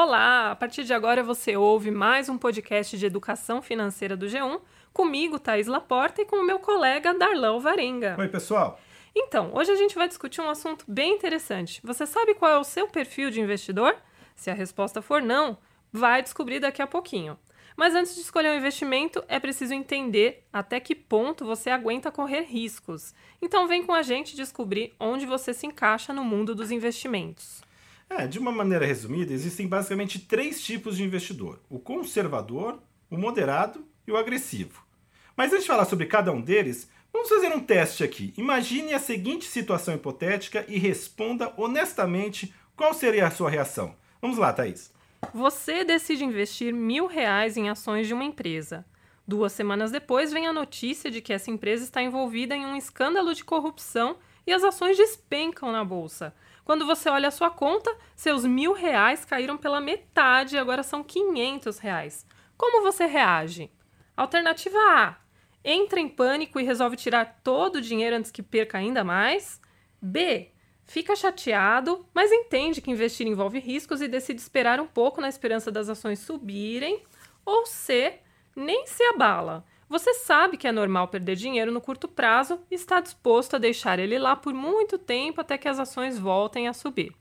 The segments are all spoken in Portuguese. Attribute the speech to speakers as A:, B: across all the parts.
A: Olá! A partir de agora você ouve mais um podcast de educação financeira do G1, comigo, Thaís Laporta, e com o meu colega Darlão Varenga.
B: Oi, pessoal!
A: Então, hoje a gente vai discutir um assunto bem interessante. Você sabe qual é o seu perfil de investidor? Se a resposta for não, vai descobrir daqui a pouquinho. Mas antes de escolher um investimento, é preciso entender até que ponto você aguenta correr riscos. Então vem com a gente descobrir onde você se encaixa no mundo dos investimentos.
B: É, de uma maneira resumida, existem basicamente três tipos de investidor: o conservador, o moderado e o agressivo. Mas antes de falar sobre cada um deles, vamos fazer um teste aqui. Imagine a seguinte situação hipotética e responda honestamente qual seria a sua reação. Vamos lá, Thaís.
A: Você decide investir mil reais em ações de uma empresa. Duas semanas depois vem a notícia de que essa empresa está envolvida em um escândalo de corrupção e as ações despencam na bolsa. Quando você olha a sua conta, seus mil reais caíram pela metade e agora são 500 reais. Como você reage? Alternativa A. Entra em pânico e resolve tirar todo o dinheiro antes que perca ainda mais. B. Fica chateado, mas entende que investir envolve riscos e decide esperar um pouco na esperança das ações subirem. Ou C. Nem se abala você sabe que é normal perder dinheiro no curto prazo e está disposto a deixar ele lá por muito tempo até que as ações voltem a subir.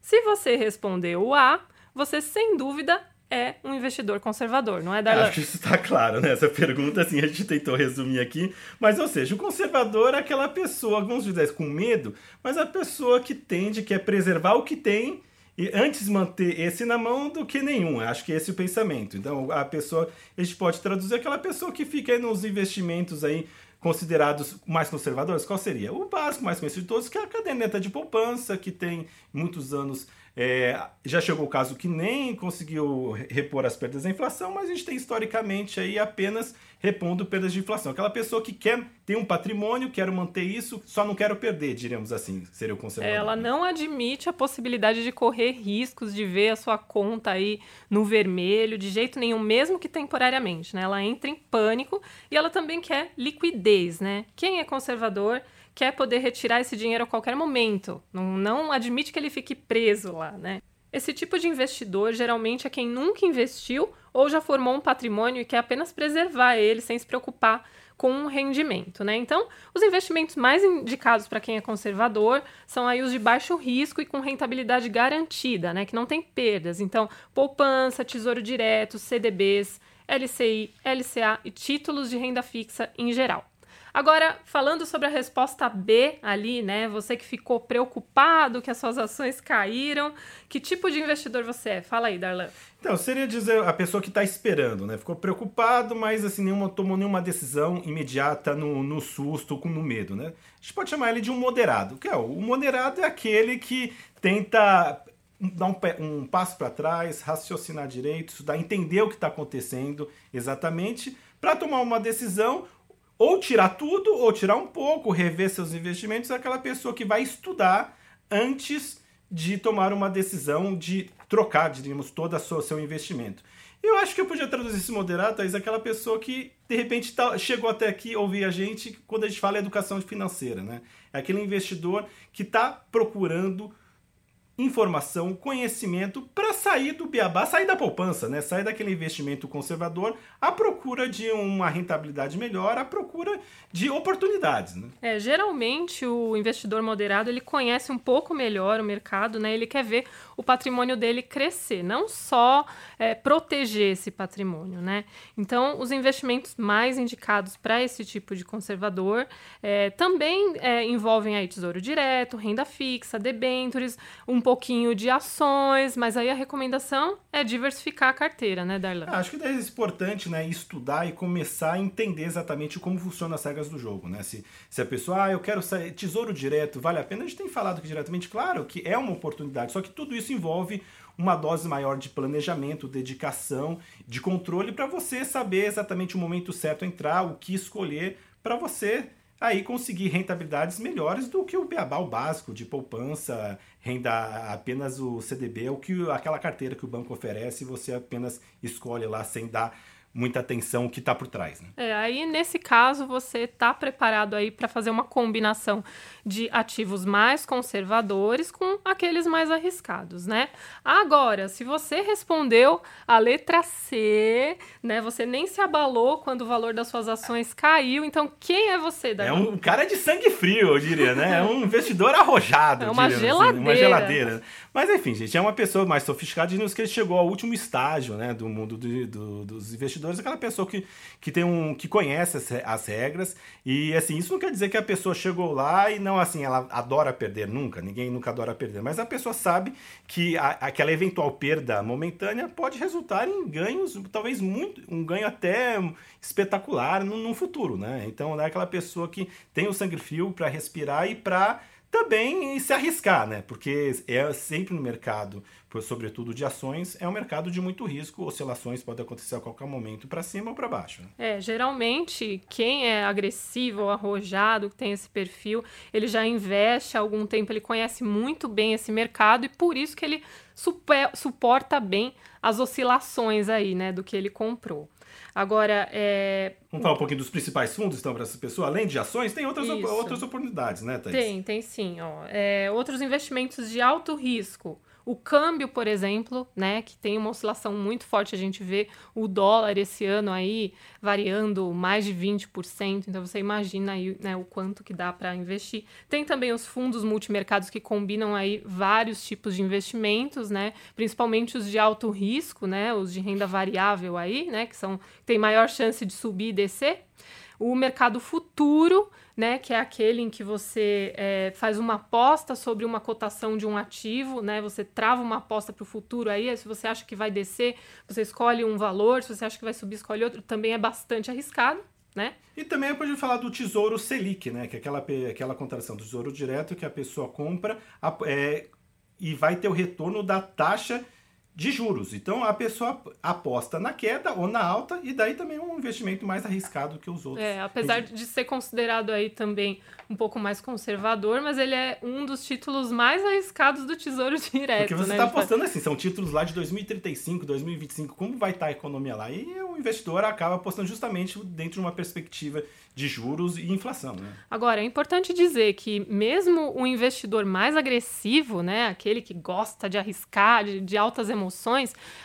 A: Se você respondeu A, você sem dúvida é um investidor conservador, não é, Darlan?
B: Acho que isso está claro, né? Essa pergunta, assim, a gente tentou resumir aqui. Mas, ou seja, o conservador é aquela pessoa, vamos dizer, com medo, mas a pessoa que tende, que é preservar o que tem e antes manter esse na mão do que nenhum. Acho que esse é o pensamento. Então, a pessoa, a gente pode traduzir aquela pessoa que fica aí nos investimentos aí considerados mais conservadores. Qual seria? O básico mais conhecido de todos, que é a caderneta de poupança, que tem muitos anos é, já chegou o caso que nem conseguiu repor as perdas da inflação, mas a gente tem historicamente aí apenas repondo perdas de inflação. Aquela pessoa que quer ter um patrimônio, quero manter isso, só não quero perder, diríamos assim, seria o conservador.
A: Ela não admite a possibilidade de correr riscos, de ver a sua conta aí no vermelho, de jeito nenhum, mesmo que temporariamente, né? Ela entra em pânico e ela também quer liquidez, né? Quem é conservador quer poder retirar esse dinheiro a qualquer momento, não, não admite que ele fique preso lá, né? Esse tipo de investidor geralmente é quem nunca investiu ou já formou um patrimônio e quer apenas preservar ele sem se preocupar com um rendimento, né? Então, os investimentos mais indicados para quem é conservador são aí os de baixo risco e com rentabilidade garantida, né? Que não tem perdas. Então, poupança, tesouro direto, CDBs, LCI, LCA e títulos de renda fixa em geral. Agora, falando sobre a resposta B ali, né? Você que ficou preocupado que as suas ações caíram, que tipo de investidor você é? Fala aí, Darlan.
B: Então, seria dizer a pessoa que está esperando, né? Ficou preocupado, mas assim, nenhuma, tomou nenhuma decisão imediata no, no susto, no medo, né? A gente pode chamar ele de um moderado. Que é, o moderado é aquele que tenta dar um, um passo para trás, raciocinar direito, estudar, entender o que está acontecendo exatamente, para tomar uma decisão ou tirar tudo, ou tirar um pouco, rever seus investimentos, é aquela pessoa que vai estudar antes de tomar uma decisão de trocar, diríamos, todo o seu investimento. Eu acho que eu podia traduzir esse moderado, Thaís, aquela pessoa que, de repente, tá, chegou até aqui ouvir a gente quando a gente fala educação financeira, né? É aquele investidor que está procurando informação, conhecimento para sair do beabá, sair da poupança, né? Sair daquele investimento conservador à procura de uma rentabilidade melhor, à procura de oportunidades, né?
A: É, geralmente o investidor moderado, ele conhece um pouco melhor o mercado, né? Ele quer ver o patrimônio dele crescer, não só é, proteger esse patrimônio, né? Então, os investimentos mais indicados para esse tipo de conservador é, também é, envolvem aí tesouro direto, renda fixa, debêntures, um pouquinho de ações, mas aí a recomendação é diversificar a carteira, né, Darlan?
B: Ah, acho que é importante, né, estudar e começar a entender exatamente como funcionam as regras do jogo, né? Se, se a pessoa, ah, eu quero sair, tesouro direto, vale a pena? A gente tem falado aqui diretamente, claro que é uma oportunidade, só que tudo isso envolve uma dose maior de planejamento, dedicação, de controle para você saber exatamente o momento certo entrar, o que escolher para você aí conseguir rentabilidades melhores do que o beabá o básico de poupança, renda apenas o CDB, o que aquela carteira que o banco oferece, você apenas escolhe lá sem dar muita atenção o que está por trás. Né?
A: É, aí nesse caso você está preparado aí para fazer uma combinação de ativos mais conservadores com aqueles mais arriscados, né? Agora, se você respondeu a letra C, né? Você nem se abalou quando o valor das suas ações caiu. Então, quem é você,
B: Davi? É um cara de sangue frio, eu diria, né? É um investidor arrojado.
A: É uma
B: diria,
A: geladeira. Assim,
B: uma geladeira. Mas enfim, gente, é uma pessoa mais sofisticada, dizendo que ele chegou ao último estágio, né, do mundo do, do, dos investidores, aquela pessoa que, que tem um que conhece as, as regras. E assim, isso não quer dizer que a pessoa chegou lá e não assim, ela adora perder nunca, ninguém nunca adora perder, mas a pessoa sabe que a, aquela eventual perda momentânea pode resultar em ganhos, talvez muito, um ganho até espetacular no, no futuro, né? Então, é aquela pessoa que tem o sangue frio para respirar e para também se arriscar, né? Porque é sempre no mercado, sobretudo de ações, é um mercado de muito risco, oscilações podem acontecer a qualquer momento para cima ou para baixo. Né?
A: É, geralmente quem é agressivo arrojado, que tem esse perfil, ele já investe há algum tempo, ele conhece muito bem esse mercado e por isso que ele suporta bem as oscilações aí, né, do que ele comprou. Agora, é...
B: Vamos falar um pouquinho dos principais fundos, então, para essa pessoa? Além de ações, tem outras, outras oportunidades, né, Thaís?
A: Tem, tem sim. Ó. É, outros investimentos de alto risco. O câmbio, por exemplo, né, que tem uma oscilação muito forte, a gente vê o dólar esse ano aí variando mais de 20%, então você imagina aí né, o quanto que dá para investir. Tem também os fundos multimercados que combinam aí vários tipos de investimentos, né, principalmente os de alto risco, né, os de renda variável aí, né, que são tem maior chance de subir e descer. O mercado futuro, né, que é aquele em que você é, faz uma aposta sobre uma cotação de um ativo, né, você trava uma aposta para o futuro aí, se você acha que vai descer, você escolhe um valor, se você acha que vai subir, escolhe outro, também é bastante arriscado. Né?
B: E também pode falar do Tesouro Selic, né? Que é aquela, aquela contratação do Tesouro Direto que a pessoa compra é, e vai ter o retorno da taxa de juros. Então a pessoa aposta na queda ou na alta e daí também é um investimento mais arriscado que os outros.
A: É, apesar de ser considerado aí também um pouco mais conservador, mas ele é um dos títulos mais arriscados do Tesouro Direto.
B: Porque você
A: está
B: né? apostando assim, são títulos lá de 2035, 2025, como vai estar a economia lá? E o investidor acaba apostando justamente dentro de uma perspectiva de juros e inflação. Né?
A: Agora, é importante dizer que mesmo o investidor mais agressivo, né, aquele que gosta de arriscar, de, de altas emoções,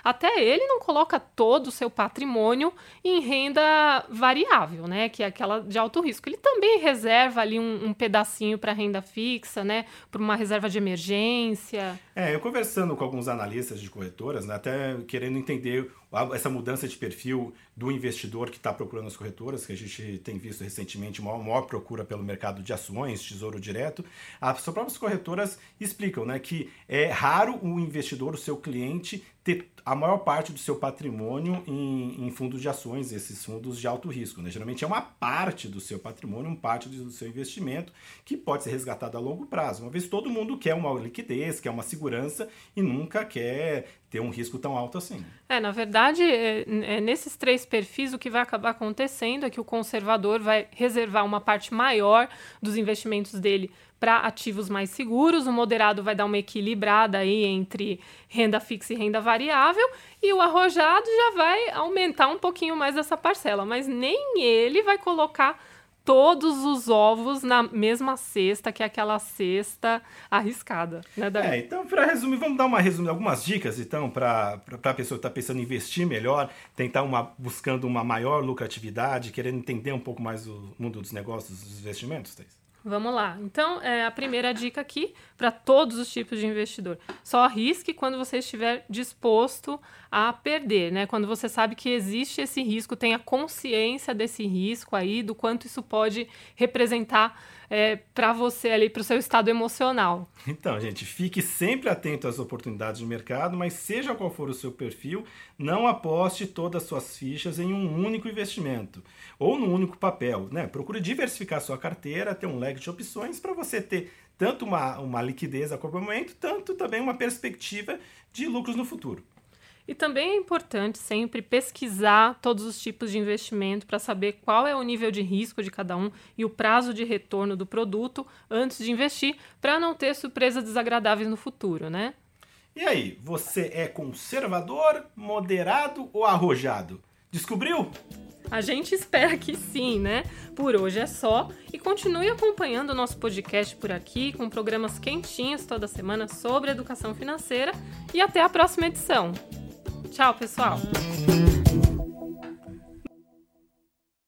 A: até ele não coloca todo o seu patrimônio em renda variável, né, que é aquela de alto risco. Ele também reserva ali um, um pedacinho para renda fixa, né, para uma reserva de emergência.
B: É, eu conversando com alguns analistas de corretoras, né, até querendo entender essa mudança de perfil do investidor que está procurando as corretoras, que a gente tem visto recentemente uma maior procura pelo mercado de ações, tesouro direto, as próprias corretoras explicam né, que é raro o investidor, o seu cliente, ter a maior parte do seu patrimônio em, em, fundos de ações, esses fundos de alto risco. Né? Geralmente é uma parte do seu patrimônio, uma parte do seu investimento que pode ser resgatado a longo prazo. Uma vez todo mundo quer uma liquidez, quer uma segurança e nunca quer ter um risco tão alto assim.
A: É, na verdade, é, é, nesses três perfis, o que vai acabar acontecendo é que o conservador vai reservar uma parte maior dos investimentos dele para ativos mais seguros, o moderado vai dar uma equilibrada aí entre renda fixa e renda variável, e o arrojado já vai aumentar um pouquinho mais essa parcela, mas nem ele vai colocar todos os ovos na mesma cesta, que é aquela cesta arriscada, né, Davi?
B: É, então, para resumir, vamos dar uma resumida, algumas dicas, então, para a pessoa que está pensando em investir melhor, tentar uma, buscando uma maior lucratividade, querendo entender um pouco mais o mundo dos negócios, dos investimentos, Thais?
A: Vamos lá. Então, é a primeira dica aqui para todos os tipos de investidor. Só arrisque quando você estiver disposto a perder, né? Quando você sabe que existe esse risco, tenha consciência desse risco aí, do quanto isso pode representar é, para você ali, para o seu estado emocional.
B: Então, gente, fique sempre atento às oportunidades de mercado, mas seja qual for o seu perfil, não aposte todas as suas fichas em um único investimento ou num único papel. Né? Procure diversificar sua carteira, ter um leque de opções para você ter tanto uma, uma liquidez a qualquer momento, tanto também uma perspectiva de lucros no futuro.
A: E também é importante sempre pesquisar todos os tipos de investimento para saber qual é o nível de risco de cada um e o prazo de retorno do produto antes de investir, para não ter surpresas desagradáveis no futuro, né?
B: E aí, você é conservador, moderado ou arrojado? Descobriu?
A: A gente espera que sim, né? Por hoje é só e continue acompanhando o nosso podcast por aqui com programas quentinhos toda semana sobre educação financeira e até a próxima edição. Tchau, pessoal!